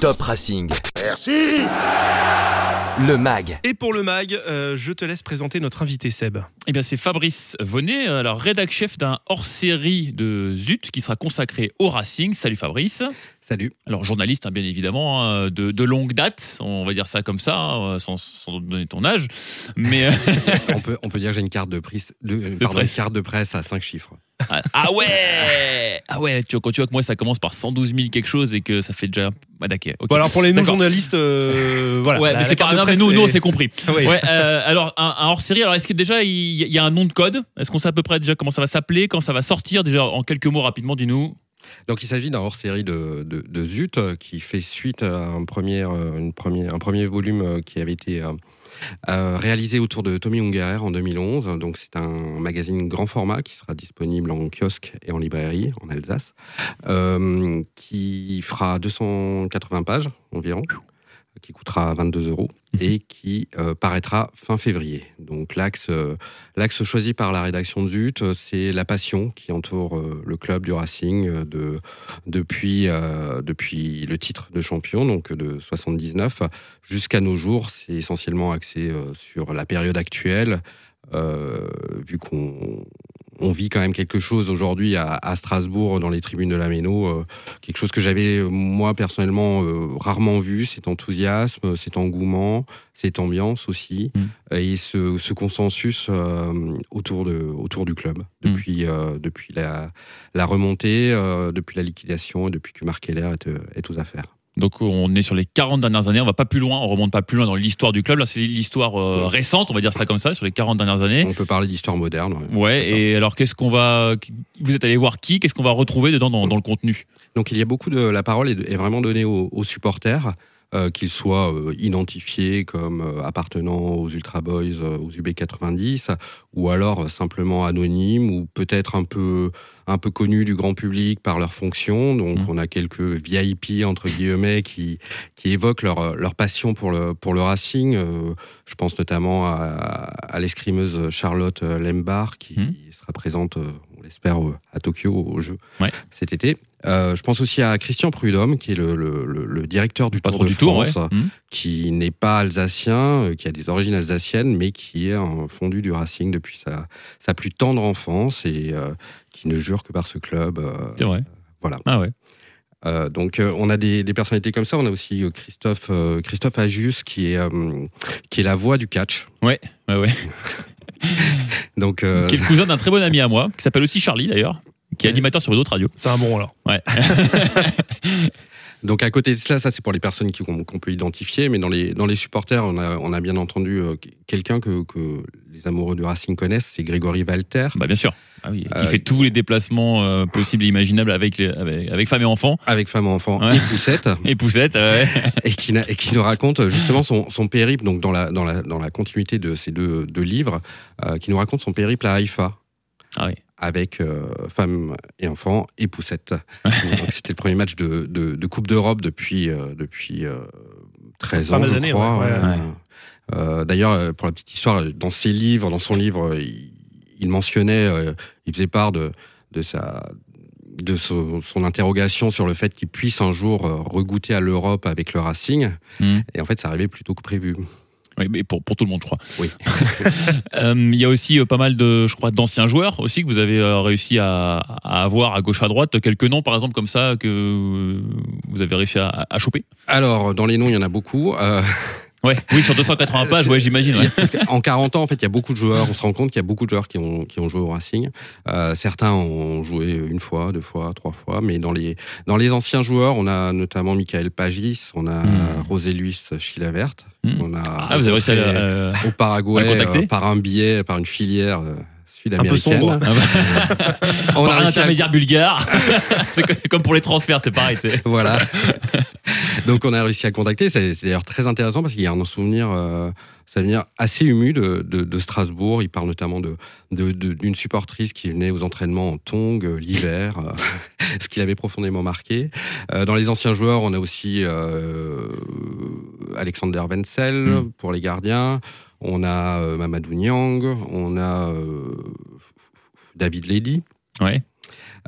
Top Racing. Merci Le MAG. Et pour le MAG, euh, je te laisse présenter notre invité Seb. Eh bien, c'est Fabrice Vonnet, alors rédac chef d'un hors-série de Zut qui sera consacré au Racing. Salut Fabrice. Salut. Alors, journaliste, hein, bien évidemment, hein, de, de longue date, on va dire ça comme ça, hein, sans, sans donner ton âge. Mais. euh, on, peut, on peut dire que j'ai une carte de, euh, pardon, presse. une carte de presse à 5 chiffres. ah, ah ouais Ah ouais, tu vois, quand tu vois que moi, ça commence par 112 000 quelque chose et que ça fait déjà. Ah, d'accord. ok. Bon, alors pour les non-journalistes, euh, voilà. Ouais, La- mais c'est pas mais presse, nous, nous, on c'est- s'est compris. Oui. Ouais, euh, alors, un, un hors-série, alors est-ce que déjà, il y, y a un nom de code? Est-ce qu'on sait à peu près déjà comment ça va s'appeler, quand ça va sortir Déjà, en quelques mots, rapidement, dis-nous. Donc il s'agit d'un hors-série de, Zut euh, qui fait suite à un premier, euh, une première, un premier volume euh, qui avait été réalisé autour de Tommy Ungerer en 2011. Donc c'est un magazine grand format qui sera disponible en kiosque et en librairie en Alsace, qui fera 280 pages environ, qui coûtera 22 euros et qui euh, paraîtra fin février. Donc l'axe euh, l'axe choisi par la rédaction de Zut, euh, c'est la passion qui entoure le club du Racing de, depuis, depuis le titre de champion, donc de 79, jusqu'à nos jours. C'est essentiellement axé sur la période actuelle, vu qu'on on vit quand même quelque chose aujourd'hui à, à Strasbourg dans les tribunes de la Méno, euh, quelque chose que j'avais moi personnellement euh, rarement vu, cet enthousiasme, cet engouement, cette ambiance aussi, Mm. et ce, ce consensus euh, autour, de, autour du club depuis, euh, depuis la, la remontée, euh, depuis la liquidation et depuis que Marc Keller est, est aux affaires. Donc on est sur les 40 dernières années, on va pas plus loin, on remonte pas plus loin dans l'histoire du club. Là, c'est l'histoire euh, récente, on va dire ça comme ça, sur les 40 dernières années. On peut parler d'histoire moderne. Ouais, et alors qu'est-ce qu'on va. Vous êtes allé voir qui? Qu'est-ce qu'on va retrouver dedans dans, dans le contenu? Donc il y a beaucoup de la parole est, est vraiment donnée aux, aux supporters, euh, qu'ils soient euh, identifiés comme euh, appartenant aux Ultra Boys, aux UB90, ou alors simplement anonymes, ou peut-être un peu un peu connus du grand public par leur fonction. Donc Mhm. on a quelques VIP entre guillemets qui qui évoquent leur leur passion pour le pour le Racing. Euh, je pense notamment à, à l'escrimeuse Charlotte Lembar qui Mhm. sera présente, euh, on l'espère, à Tokyo au jeu Ouais. cet été. Euh, je pense aussi à Christian Prudhomme, qui est le, le- le- directeur du Tour de du tour, ouais. France, Hmm. qui n'est pas alsacien, euh, qui a des origines alsaciennes, mais qui est un fondu du Racing depuis sa, sa plus tendre enfance et euh, qui ne jure que par ce club. euh, C'est vrai. voilà. Ah ouais. Euh, donc euh, on a des, des personnalités comme ça. On a aussi euh, Christophe euh, Christophe Agius, qui est euh, qui est la voix du catch. Ouais, ouais, ouais. Donc euh, Qui est le cousin d'un très bon ami à moi, qui s'appelle aussi Charlie d'ailleurs, qui est animateur sur une autre radio. C'est un bon alors. Ouais. Donc à côté de cela, ça c'est pour les personnes qu'on peut identifier, mais dans les, dans les supporters, on a, on a bien entendu euh, quelqu'un que, que les amoureux du Racing connaissent, c'est Grégory Valter, bah bien sûr. Ah oui, qui Euh, fait tous les déplacements euh, possibles et imaginables avec, les, avec, avec femme et enfants. avec femme et enfant Ouais. et poussette, Et poussette, ouais. et qui, et qui nous raconte justement son, son périple, donc dans la, dans, la, dans la continuité de ces deux, deux livres, euh, qui nous raconte son périple à Haïfa. Ah oui. Avec euh, femme et enfant et poussette. Donc, C'était le premier match de, de, de Coupe d'Europe depuis, euh, depuis euh, 13 Fin ans, je crois. ouais, ouais, ouais. ouais. Euh, D'ailleurs, euh, pour la petite histoire, dans ses livres, dans son livre, euh, il, il mentionnait, euh, il faisait part de, de sa de son, son interrogation sur le fait qu'il puisse un jour euh, regoûter à l'Europe avec le Racing. Mhm. Et en fait, ça arrivait plus tôt que prévu. Oui, mais pour, pour tout le monde, je crois. Oui. Euh, Il y a aussi euh, pas mal de, je crois, d'anciens joueurs aussi que vous avez euh, réussi à, à avoir à gauche à droite. Quelques noms, par exemple, comme ça que vous avez réussi à, à choper? Alors, dans les noms, il y en a beaucoup. Ouais. Oui, sur 280 pages, ouais, j'imagine. ouais. Qu'en 40 ans, en fait, il y a beaucoup de joueurs. On se rend compte qu'il y a beaucoup de joueurs qui ont, qui ont joué au Racing. Euh, certains ont joué une fois, deux fois, trois fois. Mais dans les, dans les anciens joueurs, on a notamment Michael Pagis, on a Hmm. Rosé Luis Chilavert, Hmm. on a Ah, vous avez réussi à, euh, au Paraguay à euh, par un billet, par une filière euh, sud-américaine. sombre. ah bah, On par a un réussi à- intermédiaire bulgare. c'est co- comme pour les transferts, c'est pareil. Voilà. Donc on a réussi à contacter. C'est d'ailleurs très intéressant parce qu'il y a un souvenir, euh, souvenir assez ému de, de, de Strasbourg. Il parle notamment de de- de- d'une supportrice qui venait aux entraînements en tongs euh, l'hiver, euh, ce qui l'avait profondément marqué. Dans les anciens joueurs, on a aussi Alexander Wenzel Mm. pour les gardiens. On a euh, Mamadou Niang. On a euh, David. Ouais.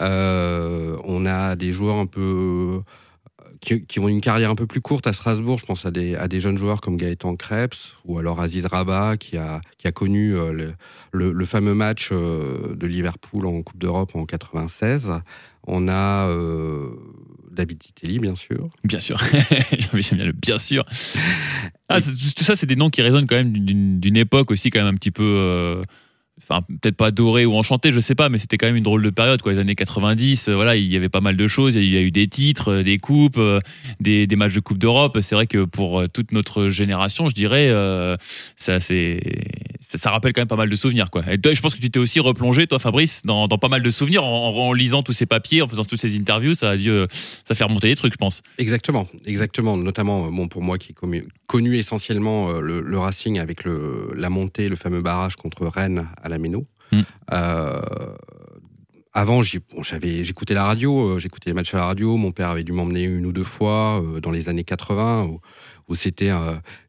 Euh, on a des joueurs un peu qui, ont une carrière un peu plus courte à Strasbourg. Je pense à des, à des jeunes joueurs comme Gaëtan Krebs ou alors Aziz Rabat qui a, qui a connu le, le, fameux match de Liverpool en Coupe d'Europe en 96. On a David Titelli, bien sûr. Bien sûr. J'aime bien le bien sûr. Ah, tout ça, c'est des noms qui résonnent quand même d'une époque aussi, quand même un petit peu enfin peut-être pas doré ou enchanté, je sais pas, mais c'était quand même une drôle de période, quoi. Les années 90, euh, voilà, il y avait pas mal de choses. Il y a eu des titres, euh, des coupes, euh, des, des matchs de Coupe d'Europe. C'est vrai que pour toute notre génération, je dirais, ça, rappelle quand même pas mal de souvenirs, quoi. Et toi, je pense que tu t'es aussi replongé, toi, Fabrice, dans, pas mal de souvenirs en, lisant tous ces papiers, en faisant toutes ces interviews. Ça a dû, ça fait remonter des trucs, je pense. Exactement, exactement. Notamment, bon, pour moi qui connu, essentiellement le, le, Racing avec le, la montée, le fameux barrage contre Rennes à la Méno. Mm. Euh, avant, j'écoutais la radio, euh, j'écoutais les matchs à la radio. Mon père avait dû m'emmener une ou deux fois euh, dans les années 80, où, c'était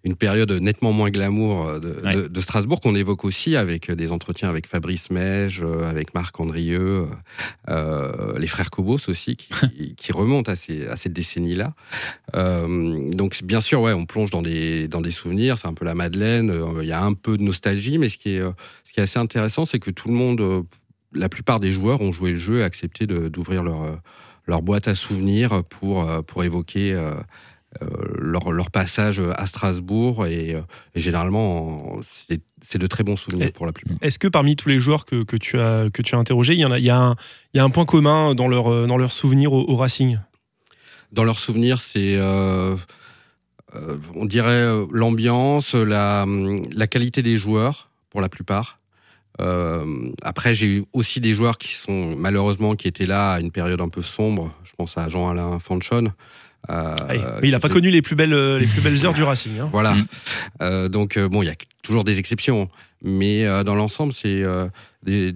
une période nettement moins glamour de, Strasbourg qu'on évoque aussi avec des entretiens avec Fabrice Mège, avec Marc Andrieux, les frères Cobos aussi, qui, remontent à, ces, à cette décennie-là. donc bien sûr, ouais, on plonge dans des, dans des souvenirs, c'est un peu la Madeleine, il y a un peu de nostalgie, mais ce qui est ce qui est assez intéressant, c'est que tout le monde, euh, la plupart des joueurs ont joué le jeu et accepté d'ouvrir leur, euh, leur boîte à souvenirs pour, euh, pour évoquer leur, leur, passage à Strasbourg. Et, généralement, c'est de très bons souvenirs pour la plupart. Est-ce que parmi tous les joueurs que, que, tu, as, que tu as interrogés, il y, en a, il, y a un, il y a un point commun dans leurs dans leur souvenirs au, Racing? Dans leurs souvenirs, c'est. on dirait l'ambiance, la, la qualité des joueurs, pour la plupart. Euh, après, j'ai eu aussi des joueurs qui sont malheureusement qui étaient là à une période un peu sombre. Je pense à Jean-Alain Fanchon. Euh, il n'a pas connu les plus belles les plus belles heures du Racing. Hein. Voilà. Mm. Euh, donc bon, il y a toujours des exceptions, mais dans l'ensemble, c'est des,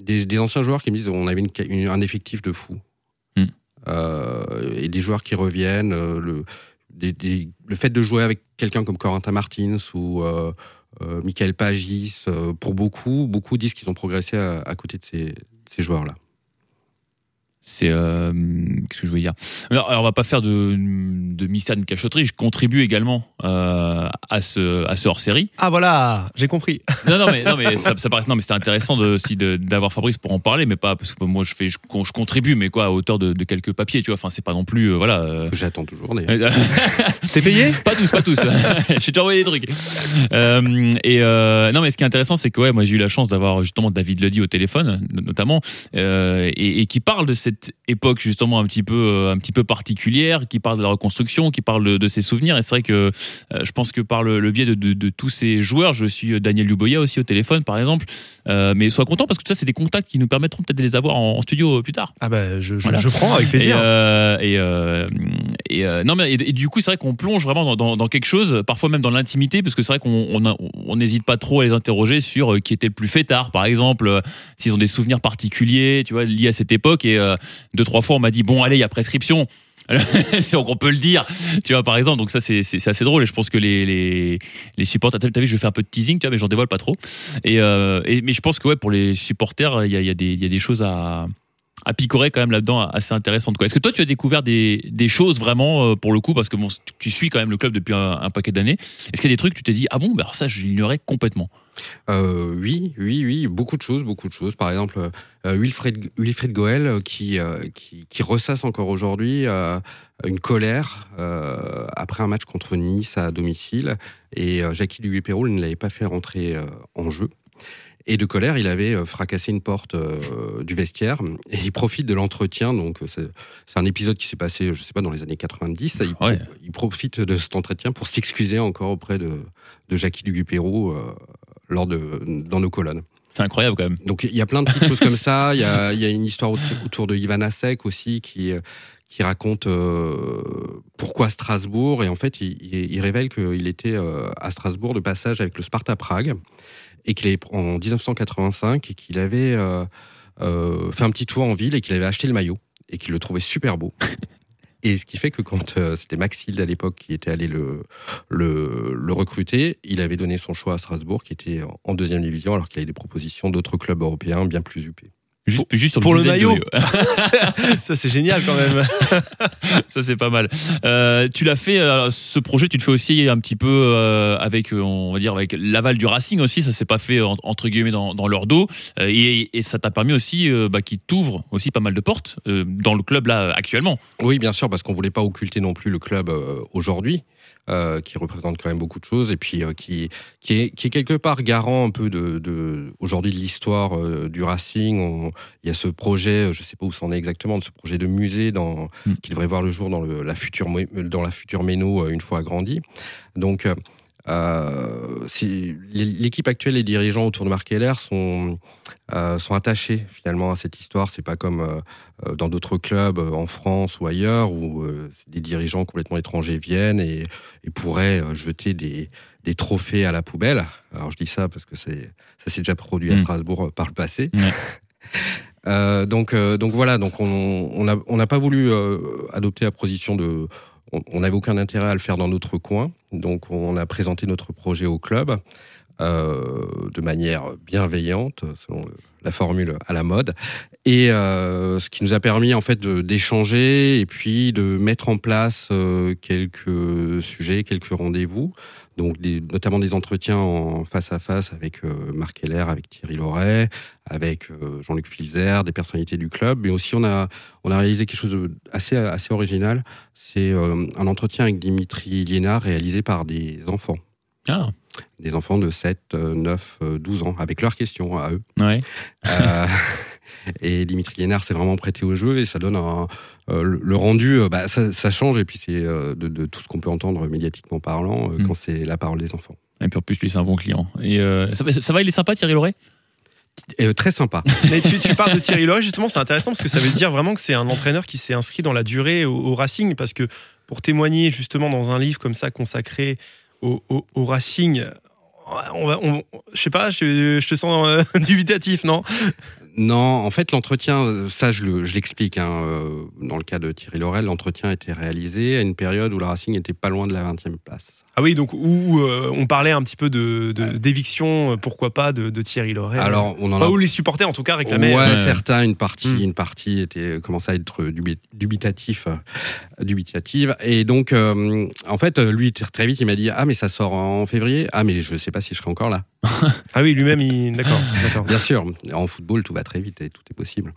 des, anciens joueurs qui me disent on avait un effectif de fou mm. et des joueurs qui reviennent. le le fait de jouer avec quelqu'un comme Corentin Martins ou euh, Michael Pagis, euh, pour beaucoup, beaucoup disent qu'ils ont progressé à, côté de ces joueurs-là. C'est euh, qu'est-ce que je veux dire? Alors, alors, on va pas faire de, de mystère de cachotterie. Je contribue également euh, à ce à ce hors série. Ah voilà, j'ai compris. Non non mais non mais ça, ça paraît non mais c'était intéressant de, aussi d'avoir Fabrice pour en parler, mais pas parce que moi je fais je, je contribue, mais quoi à hauteur de, de, quelques papiers, tu vois. Enfin c'est pas non plus euh, voilà. Euh... J'attends toujours. T'es payé? Pas tous, pas tous. j'ai déjà envoyé des trucs. Euh, et non mais ce qui est intéressant, c'est que ouais, moi j'ai eu la chance d'avoir justement David Ledy au téléphone, notamment, et, et qui parle de cette époque justement un petit peu euh, un petit peu particulière, qui parle de la reconstruction, qui parle de, ses souvenirs. Et c'est vrai que euh, je pense que par le, biais de, tous ces joueurs, je suis Daniel Luboya aussi au téléphone par exemple. Euh, mais sois content parce que ça c'est des contacts qui nous permettront peut-être de les avoir en, studio plus tard. Ah bah je, je, prends avec plaisir. Et, et, non mais et, du coup c'est vrai qu'on plonge vraiment dans, quelque chose, parfois même dans l'intimité, parce que c'est vrai qu'on n'hésite pas trop à les interroger sur qui était le plus fêtard, par exemple, s'ils ont des souvenirs particuliers, tu vois, liés à cette époque. Et deux trois fois on m'a dit bon allez il y a prescription donc on peut le dire, tu vois par exemple. Donc ça c'est assez drôle et je pense que les les, les supporters, t'as vu, je fais un peu de teasing, tu vois, mais j'en dévoile pas trop. Et, euh, mais je pense que ouais pour les supporters, il y a, y, a y a, des choses à à picorer quand même là-dedans assez intéressantes. Est-ce que toi tu as découvert des, des choses vraiment euh, pour le coup parce que tu suis quand même le club depuis un, paquet d'années. Est-ce qu'il y a des trucs tu t'es dit ah bon, bah alors ça je l'ignorais complètement? Euh, oui, oui, oui, beaucoup de choses, beaucoup de choses. Par exemple, euh, Wilfried, Wilfried Goel euh, qui, qui, ressasse encore aujourd'hui une colère après un match contre Nice à domicile. Et Jackie Duguay-Pérol ne l'avait pas fait rentrer en jeu. Et de colère, il avait fracassé une porte du vestiaire et il profite de l'entretien. Donc, c'est un épisode qui s'est passé, je sais pas, dans les années 90. Il, il profite de cet entretien pour s'excuser encore auprès de, de Jackie Duguay-Pérou lors de, dans nos colonnes. C'est incroyable quand même. Donc il y a plein de petites choses comme ça. Il y a, y a, une histoire autour de Ivan Asek aussi qui, qui raconte euh, pourquoi Strasbourg. Et en fait, il, il révèle qu'il était euh, à Strasbourg de passage avec le Sparta Prague et qu'il est en 1985 et qu'il avait euh, fait un petit tour en ville et qu'il avait acheté le maillot et qu'il le trouvait super beau. Et ce qui fait que quand euh, c'était Max Hild à l'époque qui était allé le, le, le, recruter, il avait donné son choix à Strasbourg, qui était en deuxième division, alors qu'il avait des propositions d'autres clubs européens bien plus huppés. Juste, juste sur pour le de maillot. Ça, c'est génial quand même. Ça c'est pas mal. Euh, tu l'as fait, euh, ce projet, tu le fais aussi un petit peu euh, avec, on va dire, avec l'aval du Racing aussi. Ça s'est pas fait en- entre guillemets dans, dans leur dos, et, et ça t'a permis aussi, bah, qui t'ouvre aussi pas mal de portes dans le club là actuellement. Oui, bien sûr, parce qu'on voulait pas occulter non plus le club aujourd'hui, euh, qui représente quand même beaucoup de choses et puis euh, qui, qui, est, qui est quelque part garant un peu de, de aujourd'hui de l'histoire euh, du Racing. On- il y a ce projet, je sais pas où c'en est exactement, de ce projet de musée dans, Mm. qui devrait voir le jour dans le, la future dans la future Méno une fois agrandi. Donc euh, l'équipe actuelle, les dirigeants autour de Marc Keller sont euh, sont attachés finalement à cette histoire. C'est pas comme euh, dans d'autres clubs en France ou ailleurs où des dirigeants complètement étrangers viennent et, et pourraient jeter des, des trophées à la poubelle. Alors je dis ça parce que ça s'est déjà produit à Mm. Strasbourg par le passé. Donc, donc voilà, donc on n'a on pas voulu adopter la position de. On n'avait aucun intérêt à le faire dans notre coin, donc on a présenté notre projet au club euh, de manière bienveillante, selon la formule à la mode, et euh, ce qui nous a permis en fait d'échanger et puis de mettre en place euh, quelques sujets, quelques rendez-vous, donc des- notamment des entretiens en face à face avec euh, Marc Heller, avec Thierry Loret, avec euh, Jean-Luc Filzer, des personnalités du club, mais aussi on a on a réalisé quelque chose d'assez assez original, c'est euh, un entretien avec Dimitri Liénard réalisé par des enfants Ah, des enfants de 7, euh, 9, euh, 12 ans, avec leurs questions à eux. ouais. Et Dimitri Liénard s'est vraiment prêté au jeu et ça donne un, euh, le- rendu, euh, bah, ça, ça change et puis c'est euh, de, de tout ce qu'on peut entendre médiatiquement parlant euh, Mm. quand c'est la parole des enfants. Et puis en plus, lui, c'est un bon client. Et euh, ça, va- ça va, il est sympa, Thierry Loret Et, euh, très sympa. Mais tu, tu parles de Thierry Loret, justement, c'est intéressant parce que ça veut dire vraiment que c'est un entraîneur qui s'est inscrit dans la durée au, au Racing. Parce que pour témoigner justement dans un livre comme ça consacré au, au- au Racing, on va, on- je sais pas, je, je te sens euh, dubitatif, non? Non, en fait, l'entretien, euh, ça je le- je l'explique, hein, euh, dans le cas de Thierry Laurel, l'entretien a été réalisé à une période où le Racing était pas loin de la 20e place. Ah oui, donc où euh, on parlait un petit peu de de- d'éviction, euh, pourquoi pas, de, de Thierry Loret. Alors, on en Pas a où les supporters en tout cas réclamaient. Ouais, Ouais. certains, une partie, Mm. une partie était commençait à être dubi- dubitatif, euh, dubitative. Et donc, euh, en fait, euh, lui très très vite, il m'a dit ah mais ça sort en février. Ah mais je sais pas si je serai encore là. Ah oui, lui-même, il... d'accord, d'accord. Bien sûr, en football tout va très vite et tout est possible.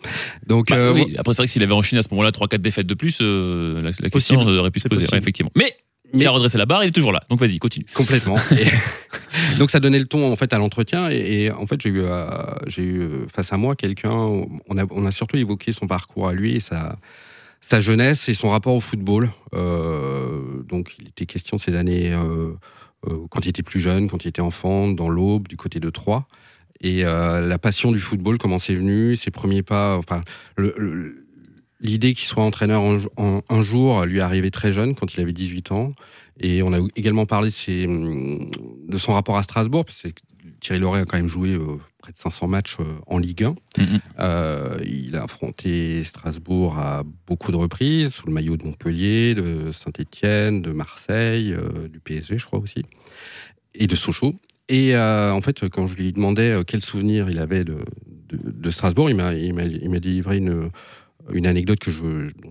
Donc Bah, euh, oui. Après, c'est vrai que s'il avait enchaîné à ce moment-là 3-4 défaites de plus, euh, la, la question Possible. aurait pu se poser, ouais, effectivement. Mais, il Mais- a redressé la barre, il est toujours là. Donc vas-y, continue. Complètement. Et donc ça donnait le ton en fait à l'entretien et, et en fait j'ai eu euh, j'ai eu euh, face à moi quelqu'un on a on a surtout évoqué son parcours à lui et sa sa jeunesse et son rapport au football. Euh, donc il était question ces années euh, quand il était plus jeune, quand il était enfant, dans l'Aube, du côté de Troyes. Et la passion du football, comment c'est venu, ses premiers pas, enfin le- le- l'idée qu'il soit entraîneur un, un- un jour lui est arrivée très jeune, quand il avait 18 ans. Et on a également parlé de, ses, de son rapport à Strasbourg, parce que Thierry Loret a quand même joué euh, près de 500 matchs euh, en Ligue 1. Mhm. Euh, il a affronté Strasbourg à beaucoup de reprises, sous le maillot de Montpellier, de Saint-Étienne, de Marseille, du PSG, je crois aussi, et de Sochaux. Et en fait, quand je lui demandais quel souvenir il avait de, de, de Strasbourg, il m'a, il m'a, il m'a délivré une, une anecdote que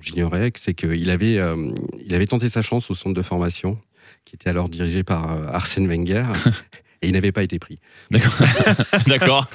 j'ignorais, c'est qu'il avait, euh, avait tenté sa chance au centre de formation, qui était alors dirigé par euh, Arsène Wenger, et il n'avait pas été pris. D'accord. D'accord.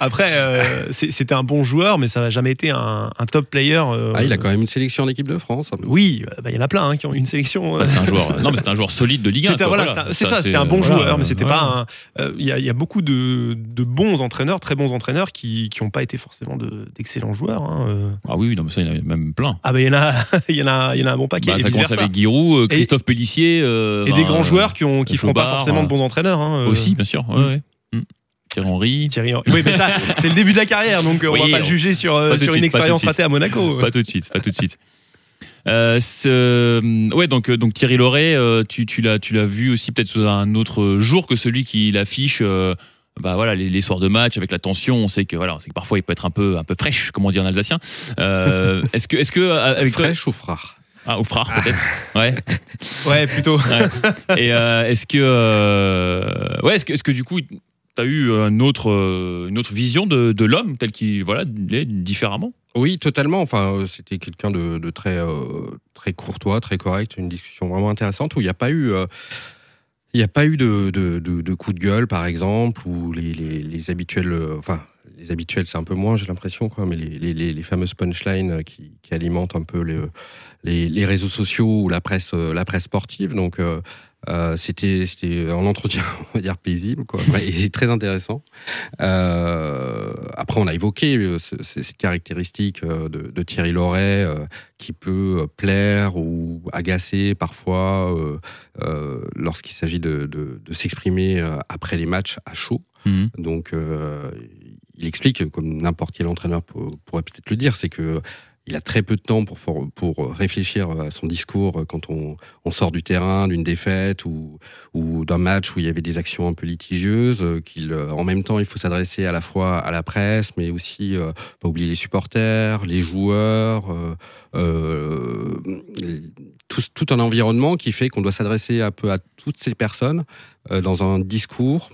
Après, euh, c'est- c'était un bon joueur, mais ça n'a jamais été un, un top player. euh, Ah, il a quand même une sélection en équipe de France. Oui, euh, bah, il y en a plein hein, qui ont une sélection. Bah, c'est un joueur. Non, mais c'est un joueur solide de Ligue 1. C'était- quoi, voilà, c'est ça, c'était un bon voilà, joueur, mais c'était voilà. pas un. euh, Il y, a- il y a beaucoup de, de bons entraîneurs, très bons entraîneurs, qui n'ont pas été forcément de- d'excellents joueurs. hein, euh. Ah oui, non, mais ça, il y en a même plein. Ah ben il y en a, il y en a, il y en a un bon paquet. Bah, et ça commence avec Giroud, Christophe Pellissier. euh, Et des grands euh, joueurs qui ont, qui feront pas forcément de bons entraîneurs. hein. Aussi, bien sûr. Ouais, Mm. ouais. Mm. Thierry Henry. Thierry Henry. Oui, mais ça, c'est le début de la carrière, donc euh, on Oui, va pas le juger sur, euh, sur une suite, expérience ratée à Monaco. Pas tout de suite, pas tout de suite. Euh, ouais, donc, donc Thierry Loret, euh, tu, tu l'as, tu l'as vu aussi peut-être sous un autre jour que celui qui l'affiche. bah voilà, les, les soirs de match avec la tension, on sait que voilà, c'est que parfois il peut être un peu, un peu fraîche, comme on dit en alsacien. Est-ce que, est-ce que avec toi- Fraîche ou frère ah, ou frère peut-être, ouais. Ouais, plutôt. Et euh, est-ce que, euh, ouais, est-ce que, est-ce que du coup, tu as eu un autre, euh, une autre vision de, de l'homme tel qu'il voilà, il est différemment? Oui, totalement. Enfin, c'était quelqu'un de, de très, euh, très courtois, très correct, une discussion vraiment intéressante où il n'y a pas eu. euh, il n'y a pas eu de, de, de, de coup de gueule, par exemple, ou les, les, les habituels. euh, Enfin, les habituels, c'est un peu moins, j'ai l'impression, quoi, mais les, les, les, les fameuses punchlines euh, qui, qui alimentent un peu le- les, les réseaux sociaux ou la presse, euh, la presse sportive. Donc, euh, euh, c'était un entretien, on va dire, paisible, quoi, et très intéressant. Euh, après, on a évoqué euh, ce- ce- cette caractéristique euh, de, de Thierry Loret euh, qui peut euh, plaire ou agacer parfois euh, euh, lorsqu'il s'agit de, de- de s'exprimer euh, après les matchs à chaud. Mhm. Donc, euh, il explique, comme n'importe quel entraîneur pour- pourrait peut-être le dire, c'est que il a très peu de temps pour, réfléchir à son discours quand on, sort du terrain, d'une défaite ou, d'un match où il y avait des actions un peu litigieuses. Qu'il, en même temps, il faut s'adresser à la fois à la presse, mais aussi euh, pas oublier les supporters, les joueurs, euh, euh, tout, un environnement qui fait qu'on doit s'adresser un peu à toutes ces personnes dans un discours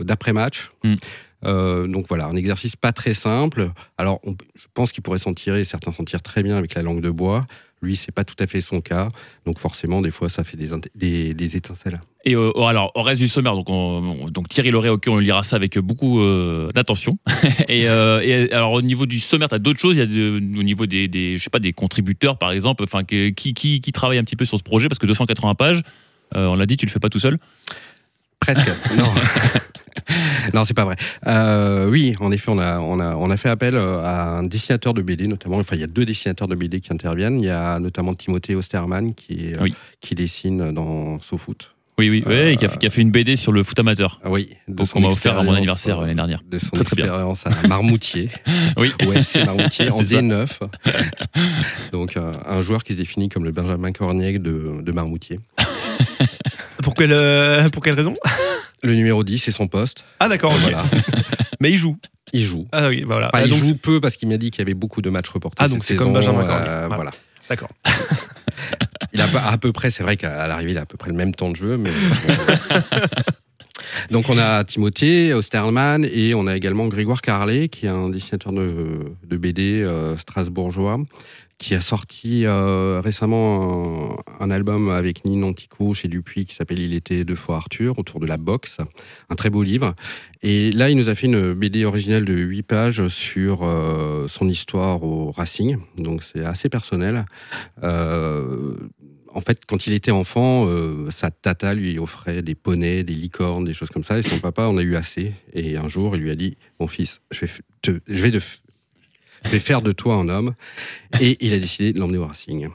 d'après-match. Mm. Euh, donc voilà, un exercice pas très simple. Alors, on- je pense qu'il pourrait s'en tirer, certains s'en tirent très bien avec la langue de bois. Lui, c'est pas tout à fait son cas. Donc forcément, des fois, ça fait des, int- des, des étincelles. Et euh, alors, au reste du sommaire, donc, on- donc Thierry Loret, ok, on lira ça avec beaucoup euh, d'attention. et, euh, et alors, au niveau du sommaire, tu as d'autres choses? Il y a de- au niveau des, des, je sais pas, des contributeurs, par exemple, enfin, qui, qui, qui travaille un petit peu sur ce projet? Parce que 280 pages, on l'a dit, tu le fais pas tout seul. Presque. non. non, c'est pas vrai. Euh, oui, en effet, on a, on, a, on a fait appel euh, à un dessinateur de BD, notamment. Enfin, il y a deux dessinateurs de BD qui interviennent. Il y a notamment Timothée Osterman qui, euh, Oui. qui dessine dans SoFoot. Oui, oui, ouais, et qui, a, fait- qui a fait une BD sur le foot amateur. Ah oui, Donc, on m'a offert à mon anniversaire euh, l'année dernière. De son Très, très bien. expérience à Marmoutier, Oui. au FC Marmoutier, en C'est ça. D9. Donc, euh, un joueur qui se définit comme le Benjamin Cornier de, de Marmoutier. Pour quelle, euh, pour quelle raison? Le numéro 10, c'est son poste. Ah d'accord, ok. Voilà. Mais il joue. Il joue. Ah oui, voilà. Enfin, Ah, il donc joue peu parce qu'il m'a dit qu'il y avait beaucoup de matchs reportés. Ah, donc c'est comme Benjamin euh, Voilà. D'accord. Il a à peu- à peu près, c'est vrai qu'à l'arrivée, il a à peu près le même temps de jeu, mais. Donc on a Timothée Osterman et on a également Grégoire Carlet, qui est un dessinateur de, de BD euh, strasbourgeois, qui a sorti euh, récemment un, album avec Nino Antico chez Dupuis qui s'appelle Il était deux fois Arthur, autour de la boxe, un très beau livre. Et là, il nous a fait une BD originale de 8 pages sur euh, son histoire au Racing, donc c'est assez personnel. Euh, en fait, quand il était enfant, sa tata lui offrait des poneys, des licornes, des choses comme ça. Et son papa en a eu assez. Et un jour, il lui a dit Mon fils, je vais, te- je vais, de- je vais faire de toi un homme. Et il a décidé de l'emmener au Racing.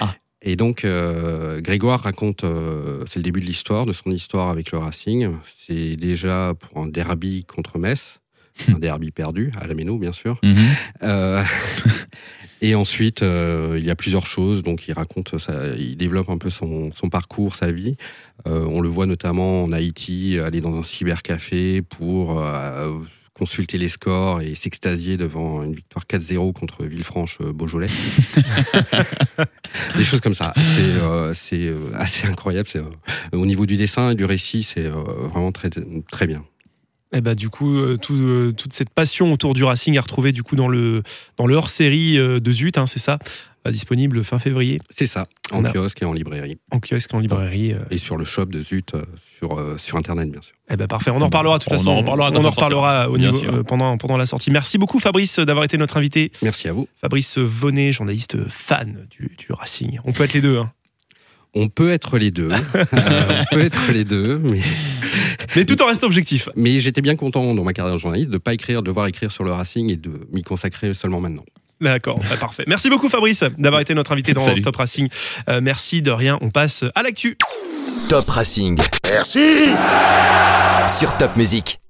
Ah. Et donc, euh, Grégoire raconte, euh, c'est le début de l'histoire, de son histoire avec le Racing. C'est déjà pour un derby contre Metz, un derby perdu, à la Méno, bien sûr. Mhm. Euh, et ensuite, il y a plusieurs choses. Donc, il raconte, ça, il développe un peu son, son parcours, sa vie. On le voit notamment en Haïti, aller dans un cybercafé pour consulter les scores et s'extasier devant une victoire 4-0 contre Villefranche-Beaujolais. Des choses comme ça. C'est euh, euh, assez incroyable. C'est, euh, au niveau du dessin et du récit, c'est euh, vraiment très, très bien. Et bah du coup, euh, tout, euh, toute cette passion autour du Racing est retrouvée du coup dans le dans le hors-série euh, de Zut, hein, c'est ça, disponible fin février C'est ça, en a- kiosque et en librairie. en kiosque, en librairie. euh. Et sur le shop de Zut, euh, sur, euh, sur Internet, bien sûr. Eh ben parfait, on en reparlera de toute On façon. en reparlera quand on en reparlera au niveau, euh, pendant pendant la sortie. Merci beaucoup Fabrice d'avoir été notre invité. Merci à vous. Fabrice Vonnet, journaliste fan du, du Racing. On peut être les deux. Hein. On peut être les deux. Euh, on peut être les deux, mais, Mais tout en restant objectif. mais j'étais bien content dans ma carrière de journaliste de ne pas écrire, de devoir écrire sur le Racing et de m'y consacrer seulement maintenant. D'accord, bah, parfait. Merci beaucoup Fabrice d'avoir été notre invité dans Salut. Top Racing. Euh, merci de rien, on passe à l'actu. Top Racing Merci sur Top Music.